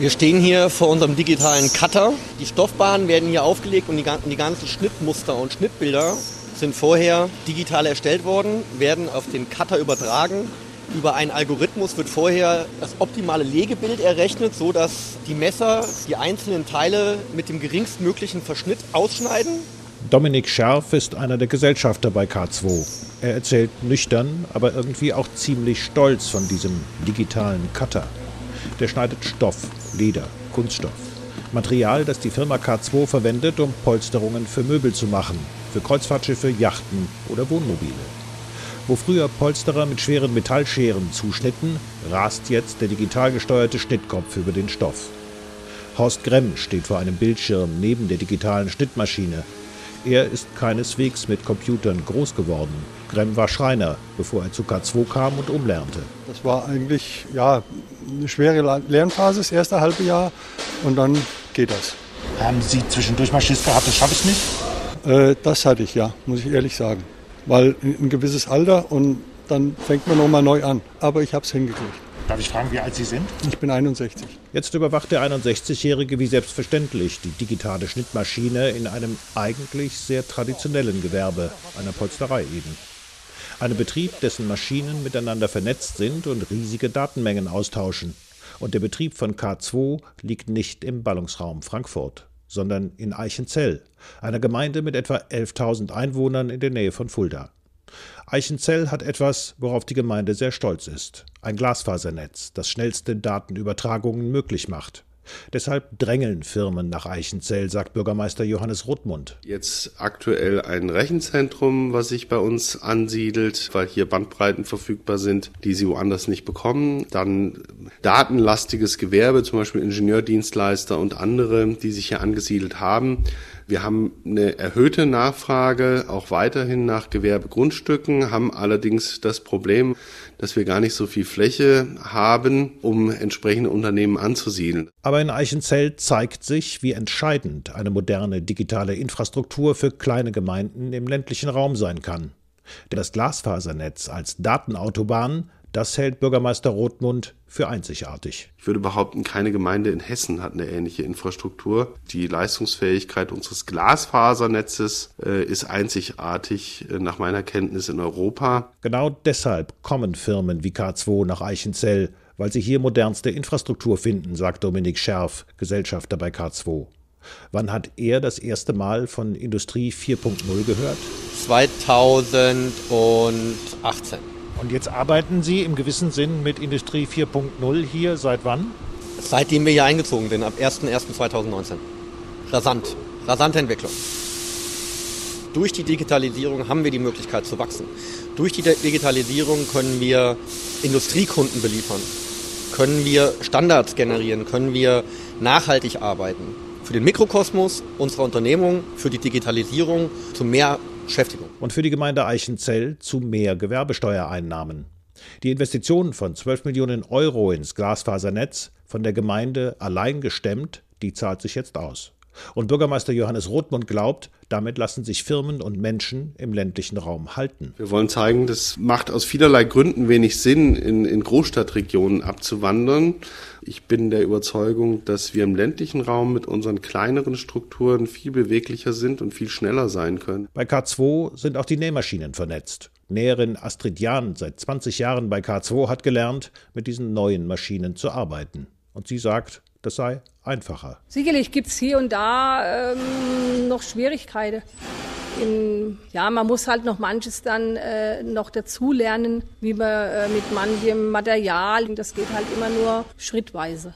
Wir stehen hier vor unserem digitalen Cutter. Die Stoffbahnen werden hier aufgelegt und die, ganzen Schnittmuster und Schnittbilder sind vorher digital erstellt worden, werden auf den Cutter übertragen. Über einen Algorithmus wird vorher das optimale Legebild errechnet, so dass die Messer die einzelnen Teile mit dem geringstmöglichen Verschnitt ausschneiden. Dominik Scherf ist einer der Gesellschafter bei K2. Er erzählt nüchtern, aber irgendwie auch ziemlich stolz von diesem digitalen Cutter. Der schneidet Stoff, Leder, Kunststoff. Material, das die Firma K2 verwendet, um Polsterungen für Möbel zu machen, für Kreuzfahrtschiffe, Yachten oder Wohnmobile. Wo früher Polsterer mit schweren Metallscheren zuschnitten, rast jetzt der digital gesteuerte Schnittkopf über den Stoff. Horst Gremm steht vor einem Bildschirm neben der digitalen Schnittmaschine. Er ist keineswegs mit Computern groß geworden. Gremm war Schreiner, bevor er zu K2 kam und umlernte. Das war eigentlich ja, eine schwere Lernphase, das erste halbe Jahr. Und dann geht das. Haben Sie zwischendurch mal Schiss gehabt, das schaffe ich nicht? Äh, das hatte ich ja, muss ich ehrlich sagen. Weil ein gewisses Alter und dann fängt man nochmal neu an. Aber ich habe es hingekriegt. Darf ich fragen, wie alt Sie sind? Ich bin 61. Jetzt überwacht der 61-Jährige wie selbstverständlich die digitale Schnittmaschine in einem eigentlich sehr traditionellen Gewerbe, einer Polsterei eben. Einem Betrieb, dessen Maschinen miteinander vernetzt sind und riesige Datenmengen austauschen. Und der Betrieb von K2 liegt nicht im Ballungsraum Frankfurt, sondern in Eichenzell, einer Gemeinde mit etwa 11.000 Einwohnern in der Nähe von Fulda. Eichenzell hat etwas, worauf die Gemeinde sehr stolz ist. Ein Glasfasernetz, das schnellste Datenübertragungen möglich macht. Deshalb drängeln Firmen nach Eichenzell, sagt Bürgermeister Johannes Rothmund. Jetzt aktuell ein Rechenzentrum, was sich bei uns ansiedelt, weil hier Bandbreiten verfügbar sind, die sie woanders nicht bekommen. Dann datenlastiges Gewerbe, zum Beispiel Ingenieurdienstleister und andere, die sich hier angesiedelt haben. Wir haben eine erhöhte Nachfrage auch weiterhin nach Gewerbegrundstücken, haben allerdings das Problem, dass wir gar nicht so viel Fläche haben, um entsprechende Unternehmen anzusiedeln. Aber in Eichenzell zeigt sich, wie entscheidend eine moderne digitale Infrastruktur für kleine Gemeinden im ländlichen Raum sein kann. Denn das Glasfasernetz als Datenautobahn das hält Bürgermeister Rothmund für einzigartig. Ich würde behaupten, keine Gemeinde in Hessen hat eine ähnliche Infrastruktur. Die Leistungsfähigkeit unseres Glasfasernetzes äh, ist einzigartig äh, nach meiner Kenntnis in Europa. Genau deshalb kommen Firmen wie K2 nach Eichenzell, weil sie hier modernste Infrastruktur finden, sagt Dominik Scherf, Gesellschafter bei K2. Wann hat er das erste Mal von Industrie 4.0 gehört? 2018. Und jetzt arbeiten Sie im gewissen Sinn mit Industrie 4.0 hier seit wann? Seitdem wir hier eingezogen sind, ab 01.01.2019. Rasant. Rasante Entwicklung. Durch die Digitalisierung haben wir die Möglichkeit zu wachsen. Durch die Digitalisierung können wir Industriekunden beliefern, können wir Standards generieren, können wir nachhaltig arbeiten. Für den Mikrokosmos unserer Unternehmung, für die Digitalisierung zu mehr Beschäftigung. Und für die Gemeinde Eichenzell zu mehr Gewerbesteuereinnahmen. Die Investition von 12 Millionen Euro ins Glasfasernetz, von der Gemeinde allein gestemmt, die zahlt sich jetzt aus. Und Bürgermeister Johannes Rothmund glaubt, damit lassen sich Firmen und Menschen im ländlichen Raum halten. Wir wollen zeigen, das macht aus vielerlei Gründen wenig Sinn, in, in Großstadtregionen abzuwandern. Ich bin der Überzeugung, dass wir im ländlichen Raum mit unseren kleineren Strukturen viel beweglicher sind und viel schneller sein können. Bei K2 sind auch die Nähmaschinen vernetzt. Näherin Astrid Jahn, seit 20 Jahren bei K2, hat gelernt, mit diesen neuen Maschinen zu arbeiten. Und sie sagt, das sei einfacher. Sicherlich gibt es hier und da ähm, noch Schwierigkeiten. In, ja, man muss halt noch manches dann äh, noch dazulernen, wie man äh, mit manchem Material, das geht halt immer nur schrittweise.